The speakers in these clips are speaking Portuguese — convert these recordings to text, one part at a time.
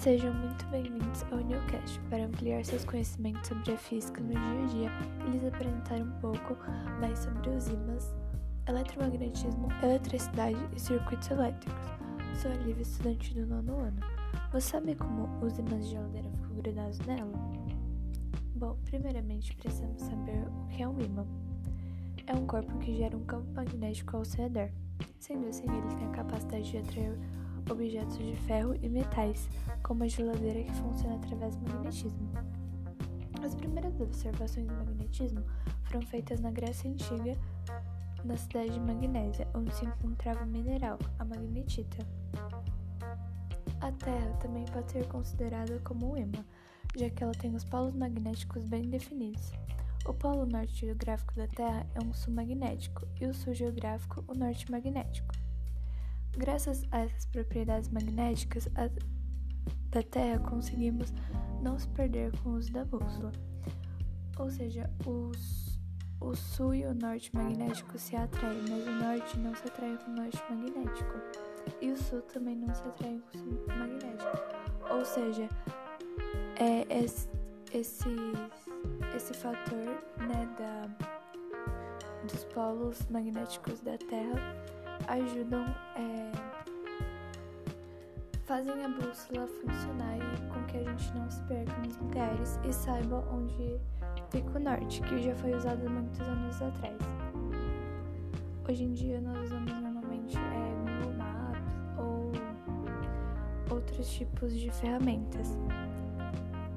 Sejam muito bem-vindos ao Newcast. Para ampliar seus conhecimentos sobre a física no dia a dia, eles apresentaram um pouco mais sobre os ímãs, eletromagnetismo, eletricidade e circuitos elétricos. Sou a Lívia, estudante do nono ano. Você sabe como os ímãs de geladeira ficam grudados nela? Bom, primeiramente precisamos saber o que é um ímã. É um corpo que gera um campo magnético ao seu redor. Sendo assim, ele tem a capacidade de atrair objetos de ferro e metais, como a geladeira que funciona através do magnetismo. As primeiras observações do magnetismo foram feitas na Grécia Antiga, na cidade de Magnésia, onde se encontrava o mineral, a magnetita. A Terra também pode ser considerada como um ímã, já que ela tem os polos magnéticos bem definidos. O polo norte geográfico da Terra é um sul magnético e o sul geográfico o norte magnético. Graças a essas propriedades magnéticas a, da Terra, conseguimos não se perder com o uso da bússola. Ou seja, os, o sul e o norte magnético se atraem, mas o norte não se atrai com o norte magnético. E o sul também não se atrai com o sul magnético. Ou seja, é esse, esse, esse fator né, da, dos polos magnéticos da Terra ajudam, é, fazem a bússola funcionar e com que a gente não se perca nos lugares e saiba onde fica o norte, que já foi usado muitos anos atrás. Hoje em dia nós usamos normalmente é, Google Maps ou outros tipos de ferramentas.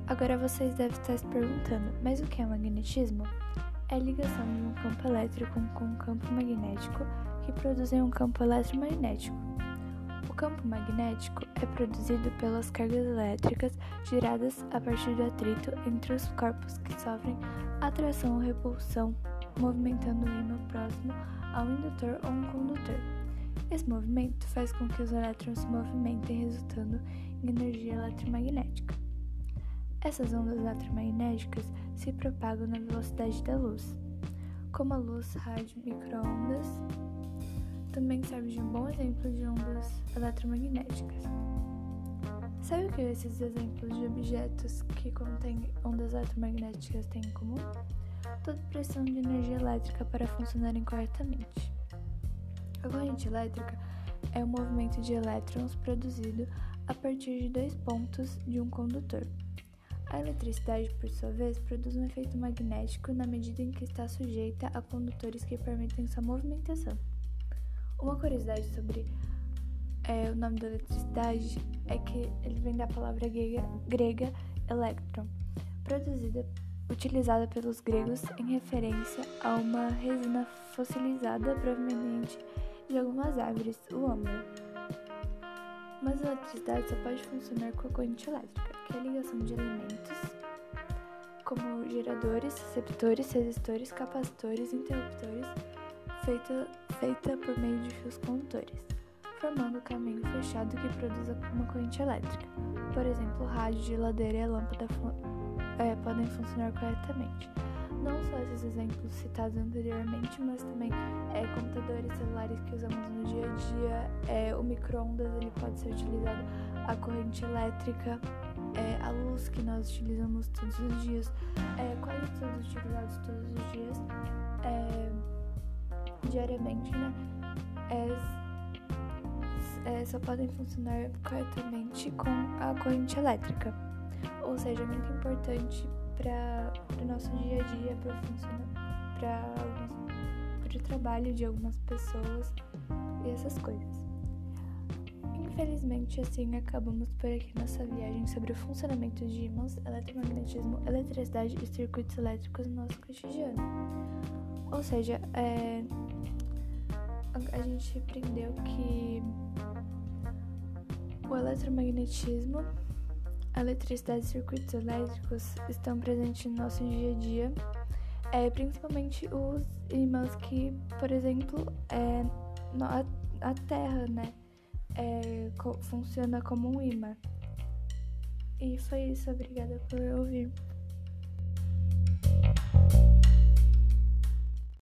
Agora vocês devem estar se perguntando, mas o que é magnetismo? É a ligação de um campo elétrico com um campo magnético que produzem um campo eletromagnético. O campo magnético é produzido pelas cargas elétricas geradas a partir do atrito entre os corpos que sofrem atração ou repulsão, movimentando o ímã próximo ao indutor ou um condutor. Esse movimento faz com que os elétrons se movimentem, resultando em energia eletromagnética. Essas ondas eletromagnéticas se propagam na velocidade da luz, como a luz, rádio, microondas também serve de um bom exemplo de ondas eletromagnéticas. Sabe o que esses exemplos de objetos que contêm ondas eletromagnéticas têm em comum? Toda pressão de energia elétrica para funcionarem corretamente. A corrente elétrica é o movimento de elétrons produzido a partir de dois pontos de um condutor. A eletricidade, por sua vez, produz um efeito magnético na medida em que está sujeita a condutores que permitem sua movimentação. Uma curiosidade sobre é, o nome da eletricidade é que ele vem da palavra grega, grega electron, produzida, utilizada pelos gregos em referência a uma resina fossilizada proveniente de algumas árvores, o âmbar. Mas a eletricidade só pode funcionar com a corrente elétrica, que é a ligação de elementos como geradores, receptores, resistores, capacitores, interruptores feita, feita por meio de fios condutores, formando um caminho fechado que produz uma corrente elétrica. Por exemplo, rádio, geladeira e lâmpada é, podem funcionar corretamente. Não só esses exemplos citados anteriormente, mas também é, computadores celulares que usamos no dia a dia, é, o micro-ondas pode ser utilizado, a corrente elétrica, é, a luz que nós utilizamos todos os dias, é, quase todos utilizados todos os dias. É, diariamente, né? É, é, só podem funcionar corretamente com a corrente elétrica. Ou seja, é muito importante para o nosso dia a dia, para o trabalho de algumas pessoas e essas coisas. Infelizmente, assim acabamos por aqui nossa viagem sobre o funcionamento de ímãs, eletromagnetismo, eletricidade e circuitos elétricos no nosso cotidiano. Ou seja, é, a gente aprendeu que o eletromagnetismo, a eletricidade e circuitos elétricos estão presentes no nosso dia a dia, é, principalmente os ímãs que, por exemplo, é, a, Terra, né, é, co funciona como um ímã. E foi isso, obrigada por ouvir.